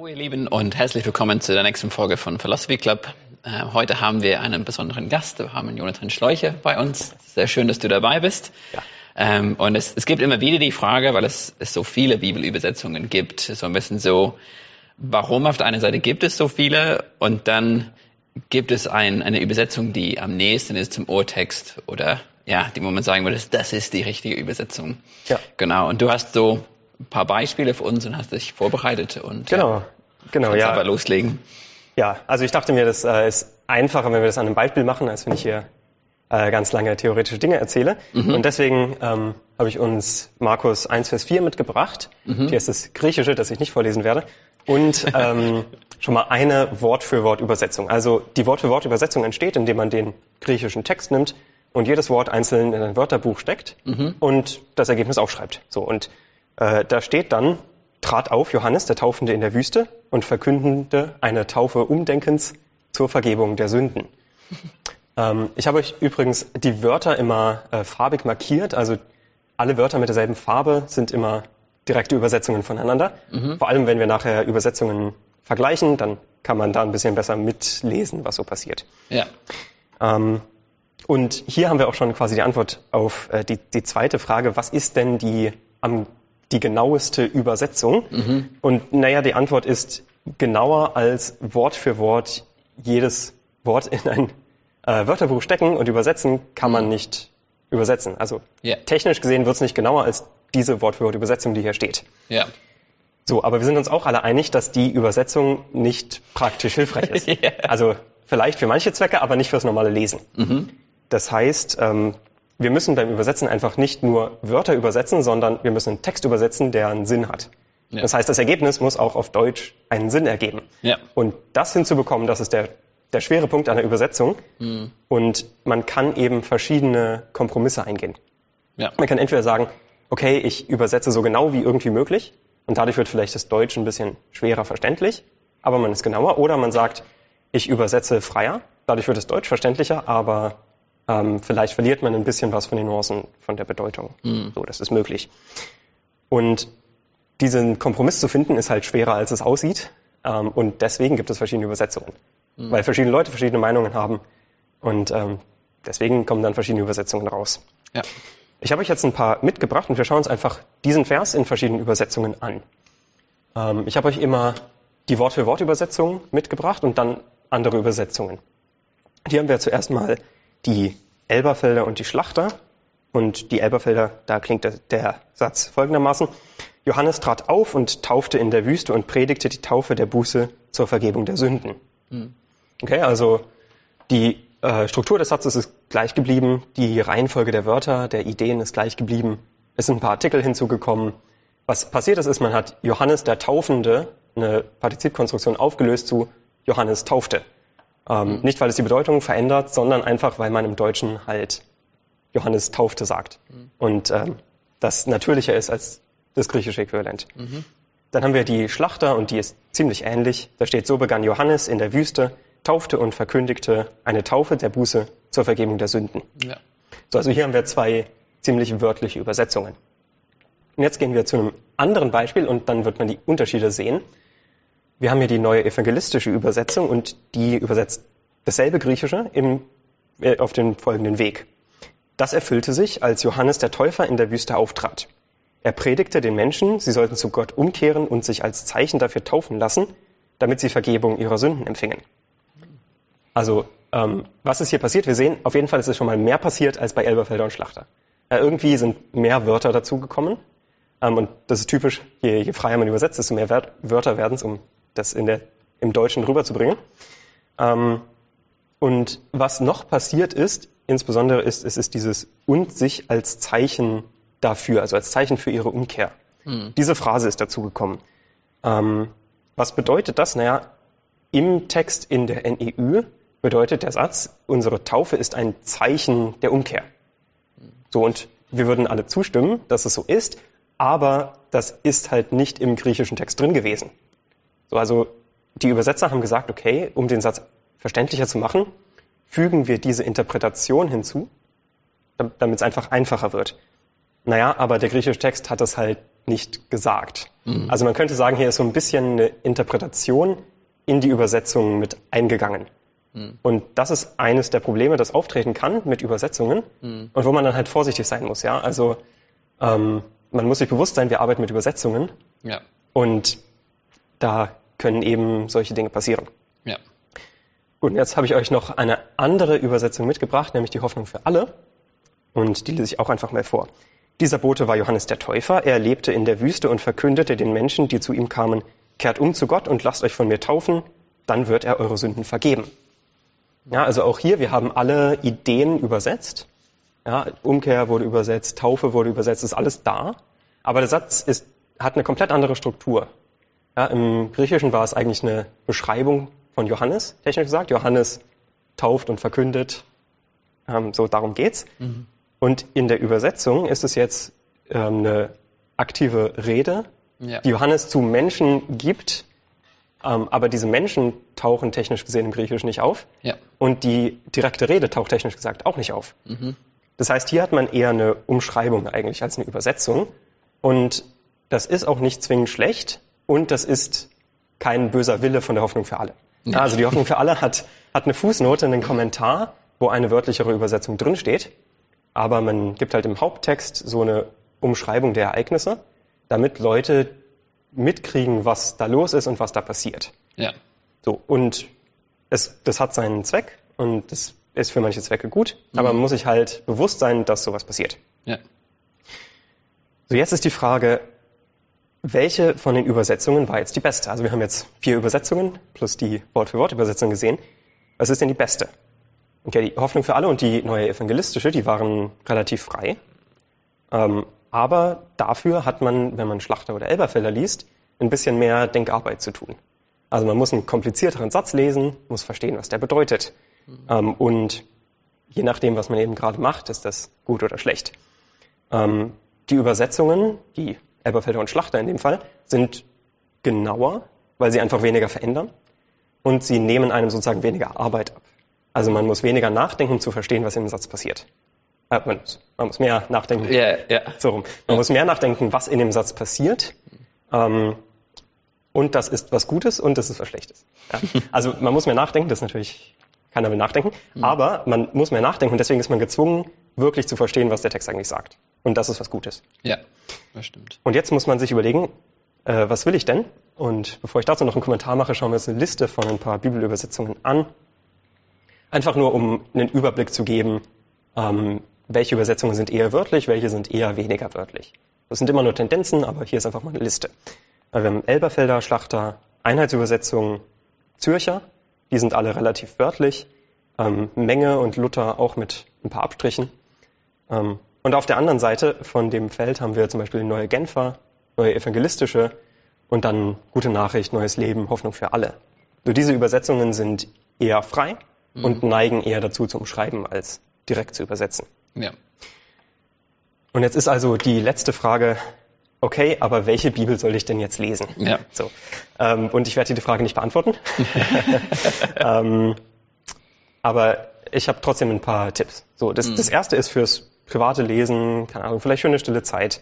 Hallo ihr Lieben und herzlich willkommen zu der nächsten Folge von Philosophy Club. Äh, heute haben wir einen besonderen Gast. Wir haben Jonathan Schläuche bei uns. Sehr schön, dass du dabei bist. Ja. Ähm, und es, es, gibt immer wieder die Frage, weil es, es, so viele Bibelübersetzungen gibt, so ein bisschen so, warum auf der einen Seite gibt es so viele und dann gibt es ein, eine Übersetzung, die am nächsten ist zum Urtext oder ja, die wo man sagen würde, das ist die richtige Übersetzung. Ja. Genau. Und du hast so ein paar Beispiele für uns und hast dich vorbereitet und genau, ja, genau, ja. aber loslegen. Ja, also ich dachte mir, das äh, ist einfacher, wenn wir das an einem Beispiel machen, als wenn ich hier äh, ganz lange theoretische Dinge erzähle. Mhm. Und deswegen ähm, habe ich uns Markus 1, Vers 4 mitgebracht. Mhm. Hier ist das Griechische, das ich nicht vorlesen werde. Und ähm, schon mal eine Wort-für-Wort-Übersetzung. Also die Wort-für-Wort-Übersetzung entsteht, indem man den griechischen Text nimmt und jedes Wort einzeln in ein Wörterbuch steckt mhm. und das Ergebnis aufschreibt. So und äh, da steht dann, trat auf Johannes, der Taufende in der Wüste, und verkündete eine Taufe Umdenkens zur Vergebung der Sünden. ähm, ich habe euch übrigens die Wörter immer äh, farbig markiert, also alle Wörter mit derselben Farbe sind immer direkte Übersetzungen voneinander. Mhm. Vor allem, wenn wir nachher Übersetzungen vergleichen, dann kann man da ein bisschen besser mitlesen, was so passiert. Ja. Ähm, und hier haben wir auch schon quasi die Antwort auf äh, die, die zweite Frage, was ist denn die am die genaueste Übersetzung? Mhm. Und naja, die Antwort ist genauer als Wort für Wort jedes Wort in ein äh, Wörterbuch stecken und übersetzen kann man mhm. nicht übersetzen. Also yeah. technisch gesehen wird es nicht genauer als diese Wort für Wort Übersetzung, die hier steht. Ja. So, aber wir sind uns auch alle einig, dass die Übersetzung nicht praktisch hilfreich ist. yeah. Also vielleicht für manche Zwecke, aber nicht fürs normale Lesen. Mhm. Das heißt, ähm, wir müssen beim Übersetzen einfach nicht nur Wörter übersetzen, sondern wir müssen einen Text übersetzen, der einen Sinn hat. Ja. Das heißt, das Ergebnis muss auch auf Deutsch einen Sinn ergeben. Ja. Und das hinzubekommen, das ist der, der schwere Punkt einer Übersetzung. Mhm. Und man kann eben verschiedene Kompromisse eingehen. Ja. Man kann entweder sagen, okay, ich übersetze so genau wie irgendwie möglich und dadurch wird vielleicht das Deutsch ein bisschen schwerer verständlich, aber man ist genauer. Oder man sagt, ich übersetze freier, dadurch wird das Deutsch verständlicher, aber ähm, vielleicht verliert man ein bisschen was von den Nuancen, von der Bedeutung. Mhm. So, das ist möglich. Und diesen Kompromiss zu finden, ist halt schwerer, als es aussieht. Ähm, und deswegen gibt es verschiedene Übersetzungen. Mhm. Weil verschiedene Leute verschiedene Meinungen haben. Und ähm, deswegen kommen dann verschiedene Übersetzungen raus. Ja. Ich habe euch jetzt ein paar mitgebracht und wir schauen uns einfach diesen Vers in verschiedenen Übersetzungen an. Ähm, ich habe euch immer die Wort-für-Wort-Übersetzung mitgebracht und dann andere Übersetzungen. Hier haben wir zuerst mal die Elberfelder und die Schlachter. Und die Elberfelder, da klingt der, der Satz folgendermaßen. Johannes trat auf und taufte in der Wüste und predigte die Taufe der Buße zur Vergebung der Sünden. Mhm. Okay, also die äh, Struktur des Satzes ist gleich geblieben, die Reihenfolge der Wörter, der Ideen ist gleich geblieben. Es sind ein paar Artikel hinzugekommen. Was passiert ist, ist, man hat Johannes der Taufende eine Partizipkonstruktion aufgelöst zu Johannes taufte. Ähm, mhm. Nicht, weil es die Bedeutung verändert, sondern einfach, weil man im Deutschen halt Johannes taufte sagt. Mhm. Und ähm, das natürlicher ist als das griechische Äquivalent. Mhm. Dann haben wir die Schlachter und die ist ziemlich ähnlich. Da steht, so begann Johannes in der Wüste, taufte und verkündigte eine Taufe der Buße zur Vergebung der Sünden. Ja. So, also hier haben wir zwei ziemlich wörtliche Übersetzungen. Und jetzt gehen wir zu einem anderen Beispiel und dann wird man die Unterschiede sehen. Wir haben hier die neue evangelistische Übersetzung und die übersetzt dasselbe Griechische im, äh, auf den folgenden Weg. Das erfüllte sich, als Johannes der Täufer in der Wüste auftrat. Er predigte den Menschen, sie sollten zu Gott umkehren und sich als Zeichen dafür taufen lassen, damit sie Vergebung ihrer Sünden empfingen. Also, ähm, was ist hier passiert? Wir sehen, auf jeden Fall ist es schon mal mehr passiert als bei Elberfelder und Schlachter. Äh, irgendwie sind mehr Wörter dazugekommen. Ähm, und das ist typisch, je, je freier man übersetzt, desto mehr Wörter werden es, um das in der, im Deutschen rüberzubringen. Ähm, und was noch passiert ist, insbesondere ist, es ist dieses und sich als Zeichen dafür, also als Zeichen für ihre Umkehr. Mhm. Diese Phrase ist dazu gekommen. Ähm, was bedeutet das? Naja, im Text in der NEU bedeutet der Satz, unsere Taufe ist ein Zeichen der Umkehr. So, und wir würden alle zustimmen, dass es so ist, aber das ist halt nicht im griechischen Text drin gewesen. So, also die Übersetzer haben gesagt, okay, um den Satz verständlicher zu machen, fügen wir diese Interpretation hinzu, damit es einfach einfacher wird. Naja, aber der griechische Text hat das halt nicht gesagt. Mhm. Also man könnte sagen, hier ist so ein bisschen eine Interpretation in die Übersetzung mit eingegangen. Mhm. Und das ist eines der Probleme, das auftreten kann mit Übersetzungen mhm. und wo man dann halt vorsichtig sein muss. Ja, also ähm, man muss sich bewusst sein, wir arbeiten mit Übersetzungen. Ja. Und da können eben solche Dinge passieren. Ja. Gut, und jetzt habe ich euch noch eine andere Übersetzung mitgebracht, nämlich die Hoffnung für alle. Und die lese ich auch einfach mal vor. Dieser Bote war Johannes der Täufer. Er lebte in der Wüste und verkündete den Menschen, die zu ihm kamen, kehrt um zu Gott und lasst euch von mir taufen, dann wird er eure Sünden vergeben. Ja, also auch hier, wir haben alle Ideen übersetzt. Ja, Umkehr wurde übersetzt, Taufe wurde übersetzt, ist alles da. Aber der Satz ist, hat eine komplett andere Struktur. Ja, Im Griechischen war es eigentlich eine Beschreibung von Johannes, technisch gesagt. Johannes tauft und verkündet. Ähm, so darum geht's. Mhm. Und in der Übersetzung ist es jetzt ähm, eine aktive Rede, ja. die Johannes zu Menschen gibt, ähm, aber diese Menschen tauchen technisch gesehen im Griechischen nicht auf. Ja. Und die direkte Rede taucht technisch gesagt auch nicht auf. Mhm. Das heißt, hier hat man eher eine Umschreibung eigentlich als eine Übersetzung. Und das ist auch nicht zwingend schlecht und das ist kein böser Wille von der Hoffnung für alle. Ja. Also die Hoffnung für alle hat, hat eine Fußnote, einen Kommentar, wo eine wörtlichere Übersetzung drinsteht. Aber man gibt halt im Haupttext so eine Umschreibung der Ereignisse, damit Leute mitkriegen, was da los ist und was da passiert. Ja. So, und es, das hat seinen Zweck und das ist für manche Zwecke gut, mhm. aber man muss sich halt bewusst sein, dass sowas passiert. Ja. So, jetzt ist die Frage, welche von den Übersetzungen war jetzt die beste? Also wir haben jetzt vier Übersetzungen plus die Wort-für-Wort-Übersetzung gesehen. Was ist denn die beste? Okay, die Hoffnung für alle und die neue evangelistische, die waren relativ frei. Ähm, aber dafür hat man, wenn man Schlachter oder Elberfelder liest, ein bisschen mehr Denkarbeit zu tun. Also man muss einen komplizierteren Satz lesen, muss verstehen, was der bedeutet. Mhm. und je nachdem, was man eben gerade macht, ist das gut oder schlecht. Ähm, die Übersetzungen, die Elberfelder und Schlachter in dem Fall, sind genauer, weil sie einfach weniger verändern und sie nehmen einem sozusagen weniger Arbeit ab. Also man muss weniger nachdenken, um zu verstehen, was im Satz passiert. Äh, man, man, muss mehr nachdenken. Ja, ja. So rum. Man muss mehr nachdenken, was in dem Satz passiert. Ähm, und das ist was Gutes und das ist was Schlechtes. Ja? Also man muss mehr nachdenken, das ist natürlich, keiner will nachdenken, mhm. aber man muss mehr nachdenken und deswegen ist man gezwungen, wirklich zu verstehen, was der Text eigentlich sagt. Und das ist was Gutes. Ja, das stimmt. Und jetzt muss man sich überlegen, äh, was will ich denn? Und bevor ich dazu noch einen Kommentar mache, schauen wir uns eine Liste von ein paar Bibelübersetzungen an. Einfach nur, um einen Überblick zu geben, ähm, welche Übersetzungen sind eher wörtlich, welche sind eher weniger wörtlich. Das sind immer nur Tendenzen, aber hier ist einfach mal eine Liste. Wir haben Elberfelder, Schlachter, Einheitsübersetzungen, Zürcher, die sind alle relativ wörtlich. Ähm, Menge und Luther auch mit ein paar Abstrichen. Ähm, und auf der anderen Seite von dem Feld haben wir zum Beispiel neue Genfer, neue evangelistische und dann gute Nachricht, neues Leben, Hoffnung für alle. So diese Übersetzungen sind eher frei mhm. und neigen eher dazu zum Schreiben als direkt zu übersetzen. Ja. Und jetzt ist also die letzte Frage, okay, aber welche Bibel soll ich denn jetzt lesen? Ja. So. Ähm, und ich werde dir die Frage nicht beantworten. ähm, aber ich habe trotzdem ein paar Tipps. So, das, mhm. das erste ist fürs private Lesen, keine Ahnung, vielleicht für eine stille Zeit.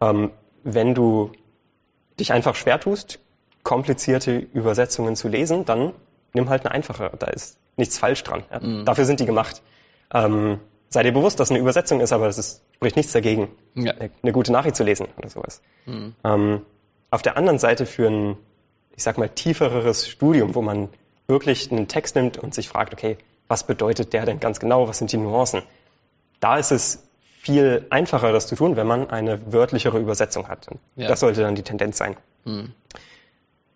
Ähm, wenn du dich einfach schwer tust, komplizierte Übersetzungen zu lesen, dann nimm halt eine einfache. Da ist nichts falsch dran. Ja? Mhm. Dafür sind die gemacht. Ähm, sei dir bewusst, dass eine Übersetzung ist, aber es ist, spricht nichts dagegen, ja. eine gute Nachricht zu lesen oder sowas. Mhm. Ähm, auf der anderen Seite für ein, ich sag mal, tiefereres Studium, wo man wirklich einen Text nimmt und sich fragt, okay, was bedeutet der denn ganz genau, was sind die Nuancen? Da ist es viel einfacher, das zu tun, wenn man eine wörtlichere Übersetzung hat. Ja. Das sollte dann die Tendenz sein. Mhm.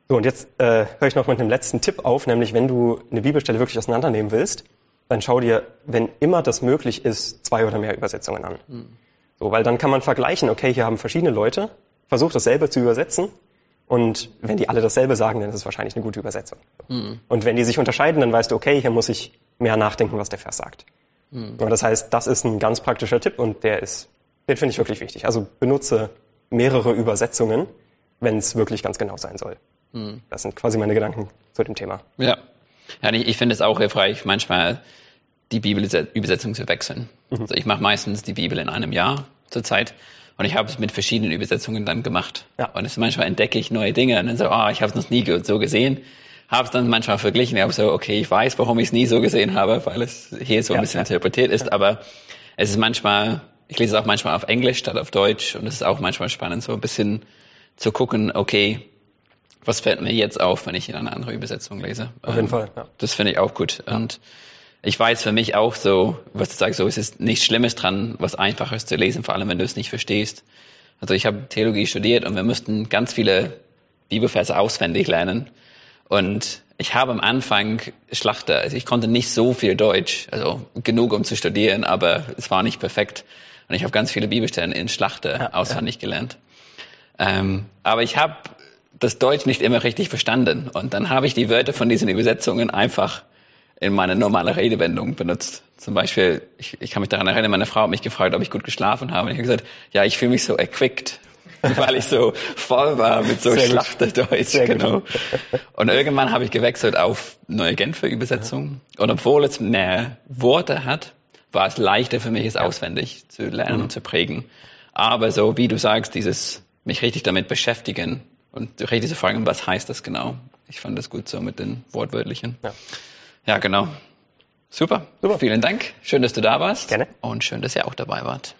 So, und jetzt äh, höre ich noch mit einem letzten Tipp auf, nämlich wenn du eine Bibelstelle wirklich auseinandernehmen willst, dann schau dir, wenn immer das möglich ist, zwei oder mehr Übersetzungen an. Mhm. So, weil dann kann man vergleichen, okay, hier haben verschiedene Leute versucht, dasselbe zu übersetzen. Und wenn die alle dasselbe sagen, dann ist es wahrscheinlich eine gute Übersetzung. Mhm. Und wenn die sich unterscheiden, dann weißt du, okay, hier muss ich mehr nachdenken, was der Vers sagt. Mhm. Und das heißt, das ist ein ganz praktischer Tipp und der ist, den finde ich wirklich wichtig. Also benutze mehrere Übersetzungen, wenn es wirklich ganz genau sein soll. Mhm. Das sind quasi meine Gedanken zu dem Thema. Ja, ja, ich, ich finde es auch hilfreich, manchmal die Bibelübersetzung zu wechseln. Mhm. Also ich mache meistens die Bibel in einem Jahr, zurzeit. Und ich habe es mit verschiedenen Übersetzungen dann gemacht. Ja. Und es manchmal entdecke ich neue Dinge und dann so, oh, ich habe es noch nie so gesehen. Habe es dann manchmal verglichen. Ich habe so, okay, ich weiß, warum ich es nie so gesehen habe, weil es hier so ein ja, bisschen ja. interpretiert ist. Aber es ist manchmal, ich lese es auch manchmal auf Englisch statt auf Deutsch. Und es ist auch manchmal spannend, so ein bisschen zu gucken, okay, was fällt mir jetzt auf, wenn ich in eine andere Übersetzung lese? Auf jeden ähm, Fall, ja. Das finde ich auch gut. Ja. Und ich weiß für mich auch so, was du sagst, so, es ist nichts Schlimmes dran, was Einfaches zu lesen, vor allem wenn du es nicht verstehst. Also ich habe Theologie studiert und wir mussten ganz viele Bibelverse auswendig lernen. Und ich habe am Anfang Schlachter, also ich konnte nicht so viel Deutsch, also genug um zu studieren, aber es war nicht perfekt. Und ich habe ganz viele Bibelstellen in Schlachter ja, auswendig ja. gelernt. Ähm, aber ich habe das Deutsch nicht immer richtig verstanden. Und dann habe ich die Wörter von diesen Übersetzungen einfach in meine normale Redewendung benutzt. Zum Beispiel, ich, ich kann mich daran erinnern, meine Frau hat mich gefragt, ob ich gut geschlafen habe. Und ich habe gesagt, ja, ich fühle mich so erquickt, weil ich so voll war mit so Schlachterdeutsch. Genau. Und irgendwann habe ich gewechselt auf neue Genfer Übersetzung. Und obwohl es mehr Worte hat, war es leichter für mich, es auswendig zu lernen mhm. und zu prägen. Aber so, wie du sagst, dieses mich richtig damit beschäftigen, und richtig zu fragen, was heißt das genau? Ich fand das gut so mit den Wortwörtlichen. Ja, ja genau. Super. Super. Vielen Dank. Schön, dass du da warst. Gerne. Und schön, dass ihr auch dabei wart.